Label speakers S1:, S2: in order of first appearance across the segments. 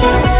S1: Thank you.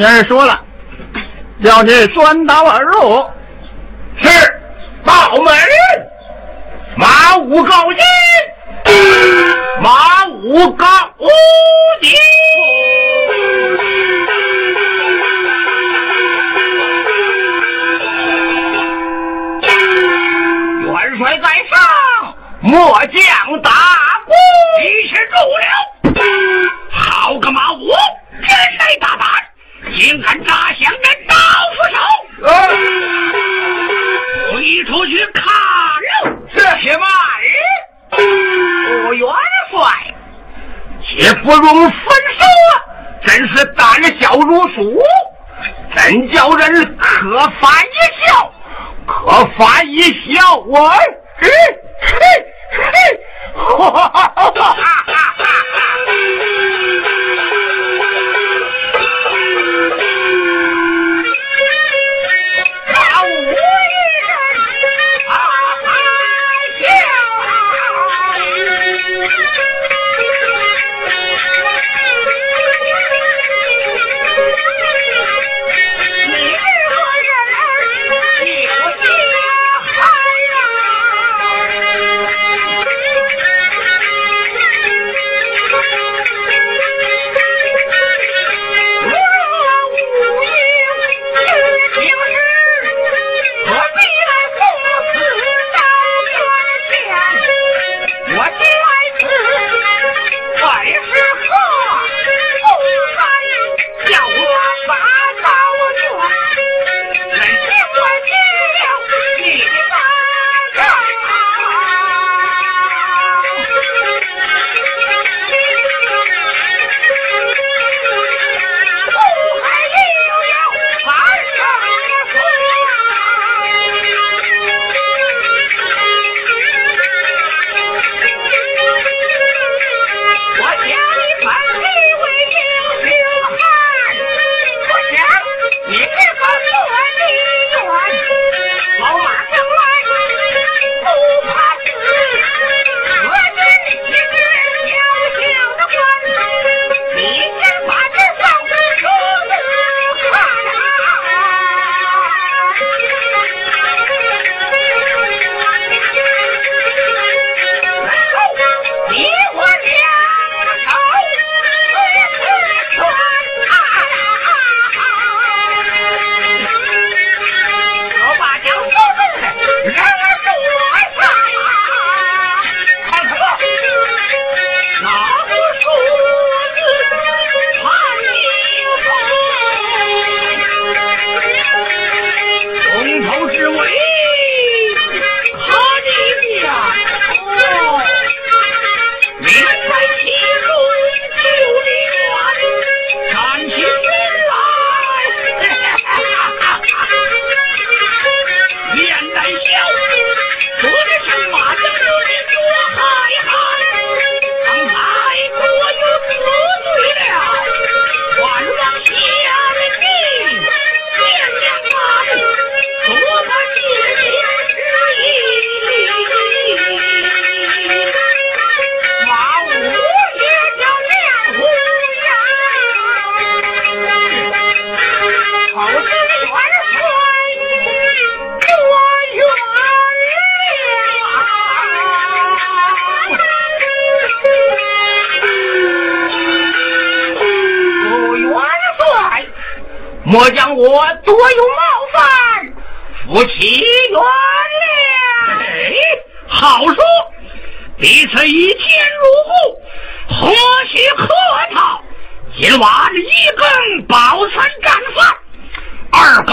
S1: 们爷说了，要是钻刀而入，可发一笑可发一笑我嘿嘿嘿哈哈哈哈哈哈。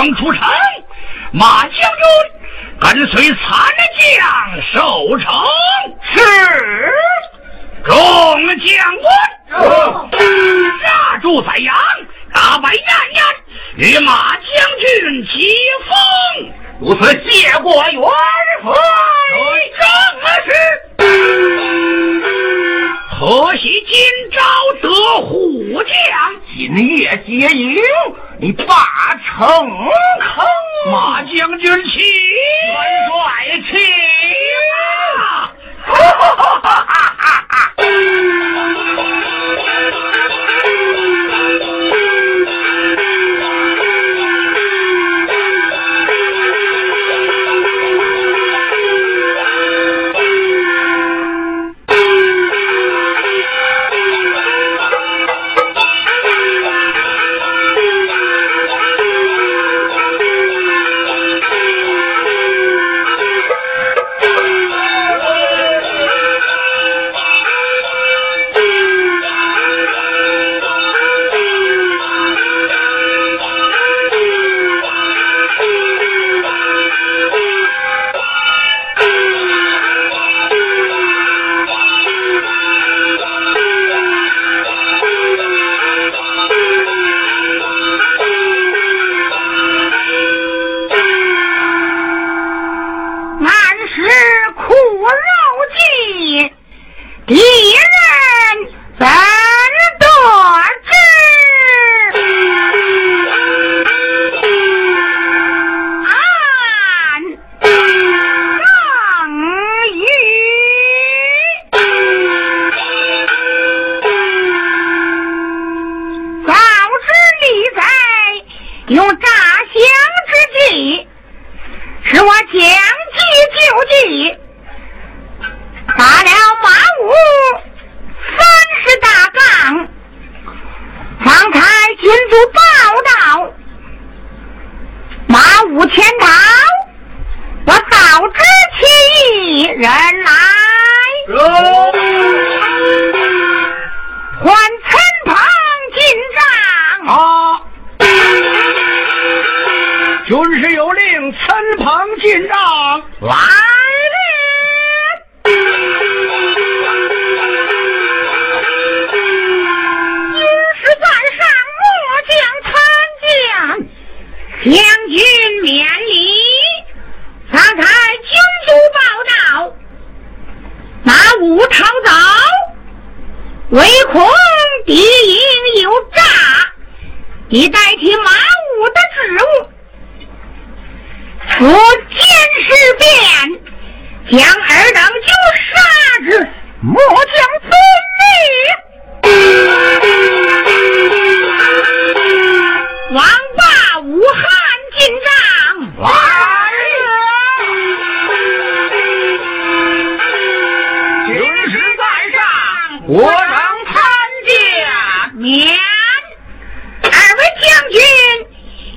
S1: 二更出城，马将军跟随残将守城。是，众将官杀住宰阳，打败燕燕，与马将军接风。如此谢过元帅。正是。可惜今朝得虎将，今夜接营，你把城坑。马将军起，元帅
S2: 起
S1: 啊！哈哈哈哈哈！孟
S3: Yee!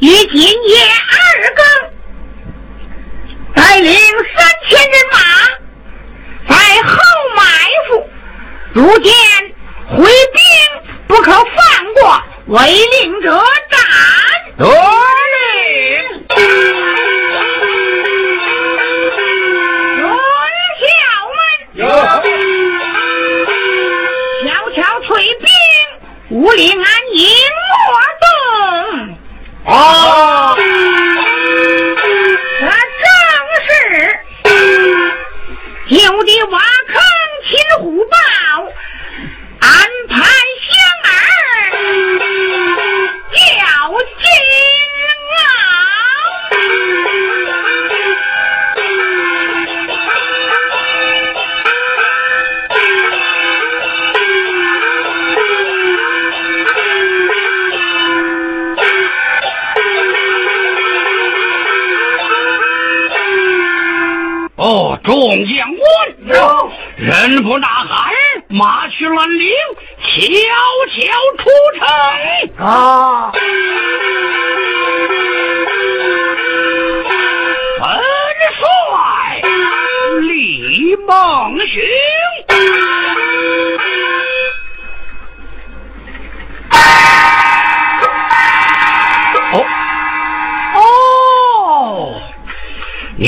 S3: 于今夜二更带领三千人马在后埋伏如见回兵不可放过违令者斩。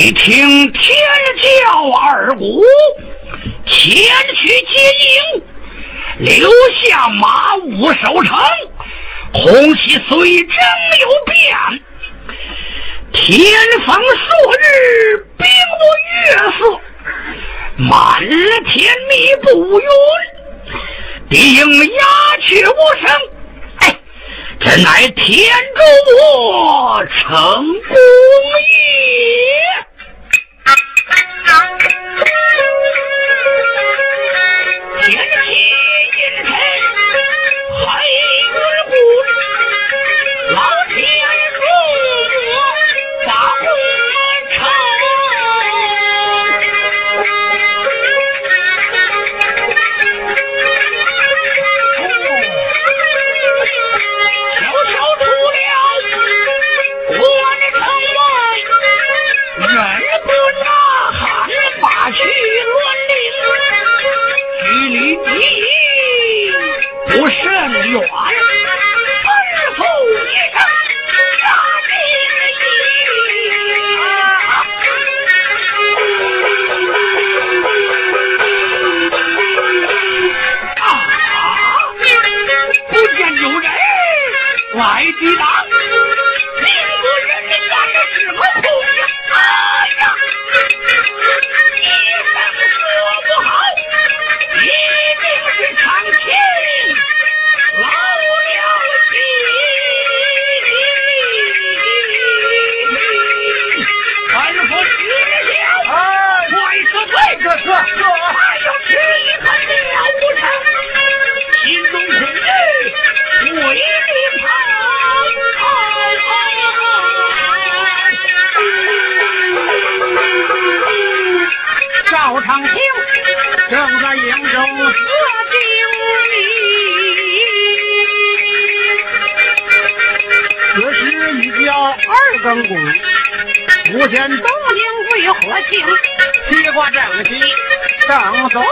S1: 你听天教二鼓前去接应，留下马武守城，红旗虽征有变。天风朔日，冰不月色，满天密布云，地应鸦雀无声。哎，这乃天助我成功也。天气炎沉还有点儿不来击打
S2: 正在营中喝
S3: 酒呢，
S2: 此时已叫二更鼓。不见东
S3: 邻贵客卿
S2: 披挂整齐，上座。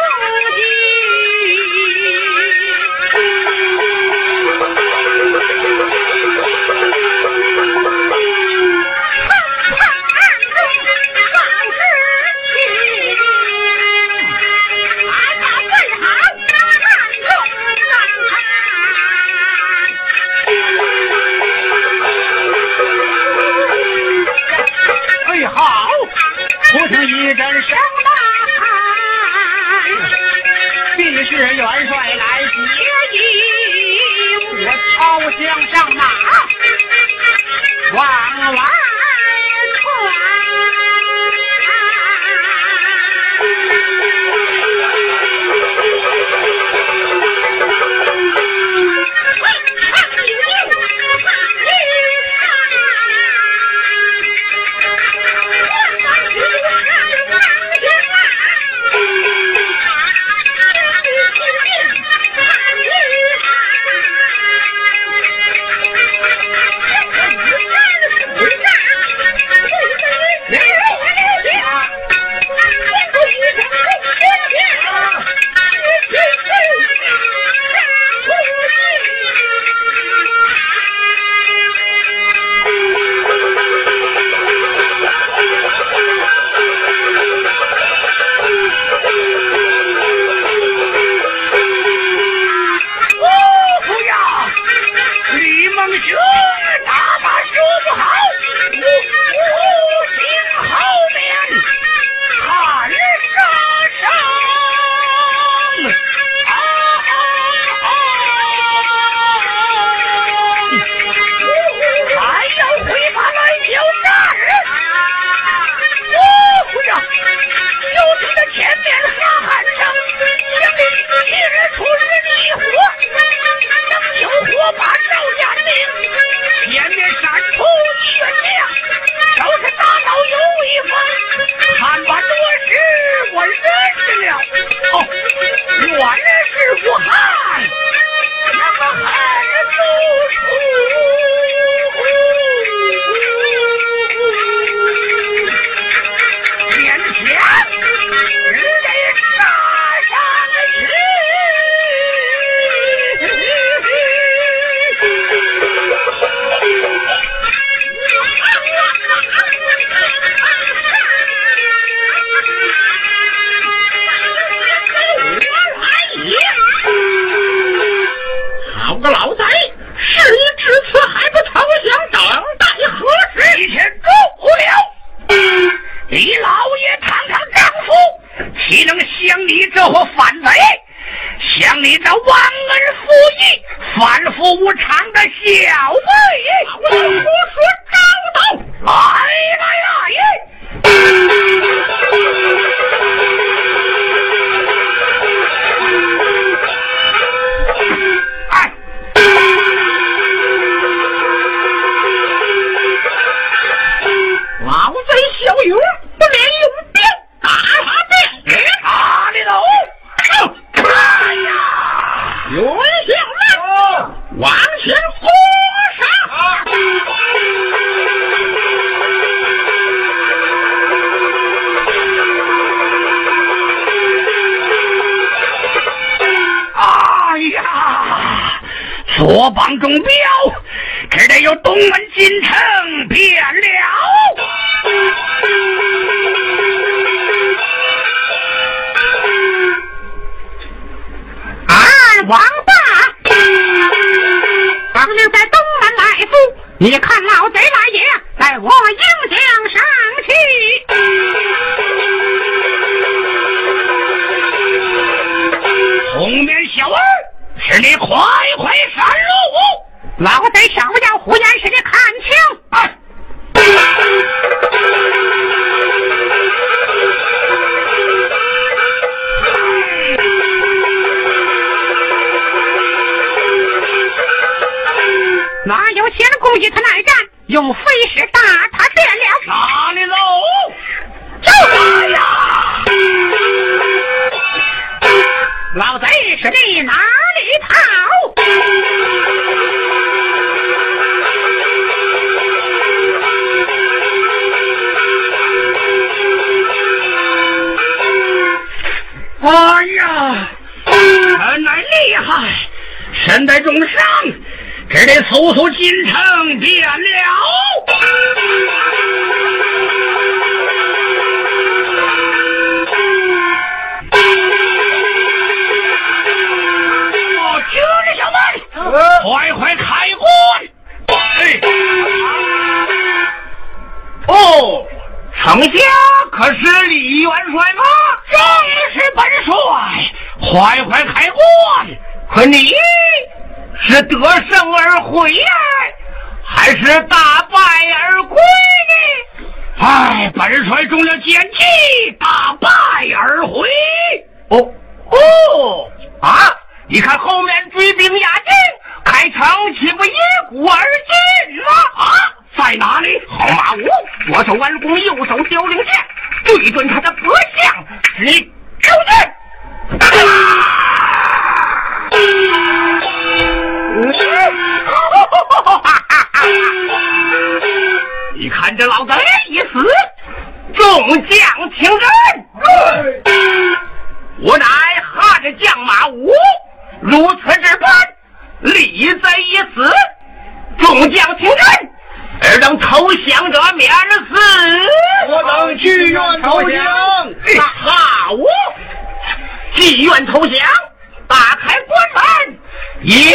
S2: 听一阵声呐喊必是元帅来接应我操将上马往来
S1: 无常的小辈，我不说张导。左膀中标，只得由东门进城变了。
S3: 啊王八，当日在东门来赴，你看
S1: 身带重伤，只得速速进城变了。我，听着，小妹，快快开棺！哎，哦，丞相可是李元帅吗？正是本帅，快快开棺！可你是得胜而回呀，还是大败而归呢？哎，本帅中了奸计，大败而回。哦哦啊！你看后面追兵压境，开城岂不一鼓而进吗？啊，在哪里？好马武，左手弯弓，右手雕翎剑，对准他的脖项，使你勾践。你看这老贼一死，众将听真。我乃汉将马武，如此这般，李贼一死，众将听真，尔等投降者免死。我等去愿投降。好，既愿投降，打开关门，迎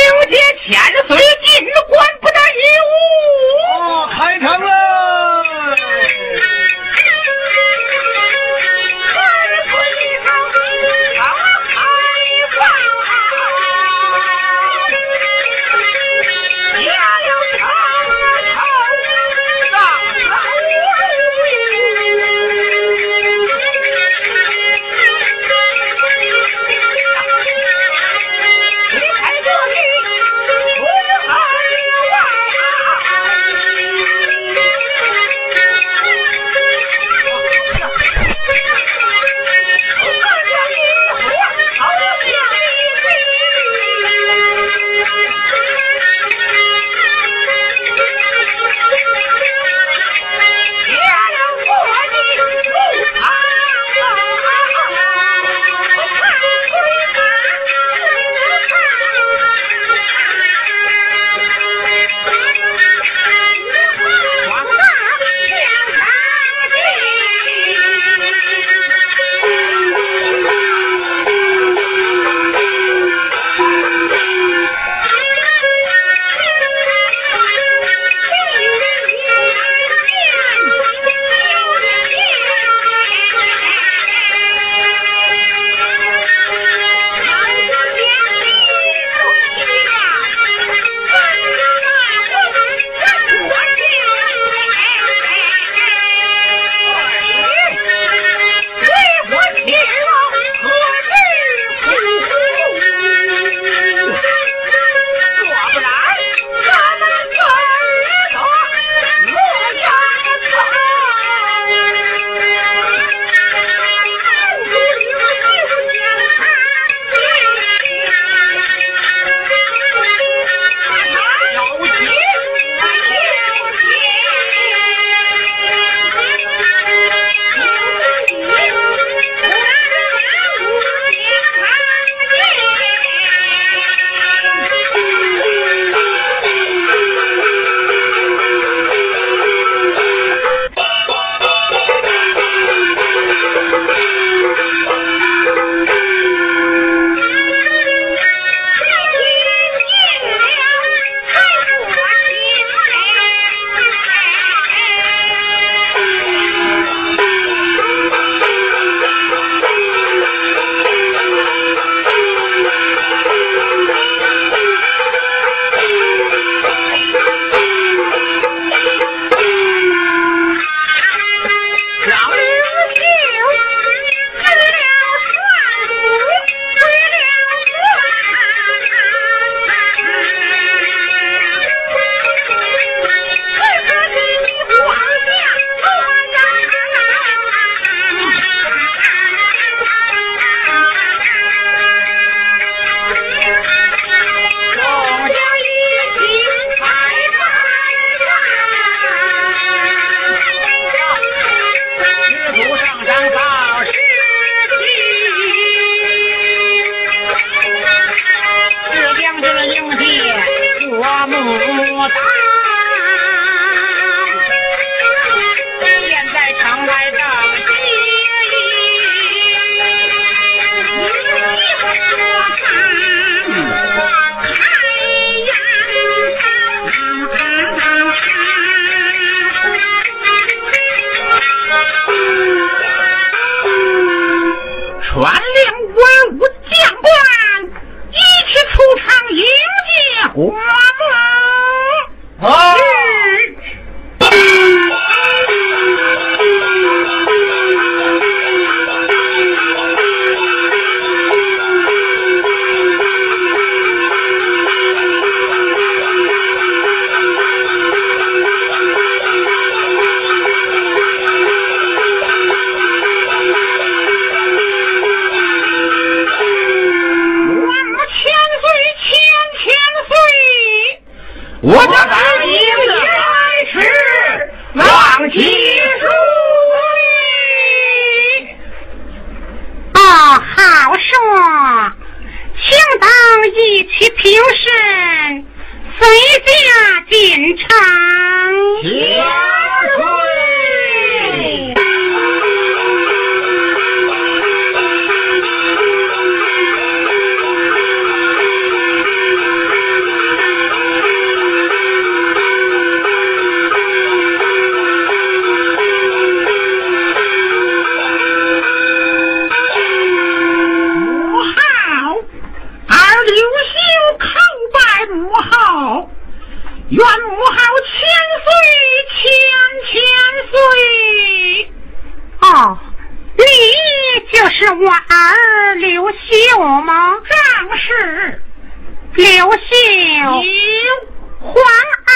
S2: 愿母好千岁千千岁
S3: 啊！你就是我儿刘秀吗？
S2: 正
S3: 是刘秀，皇儿。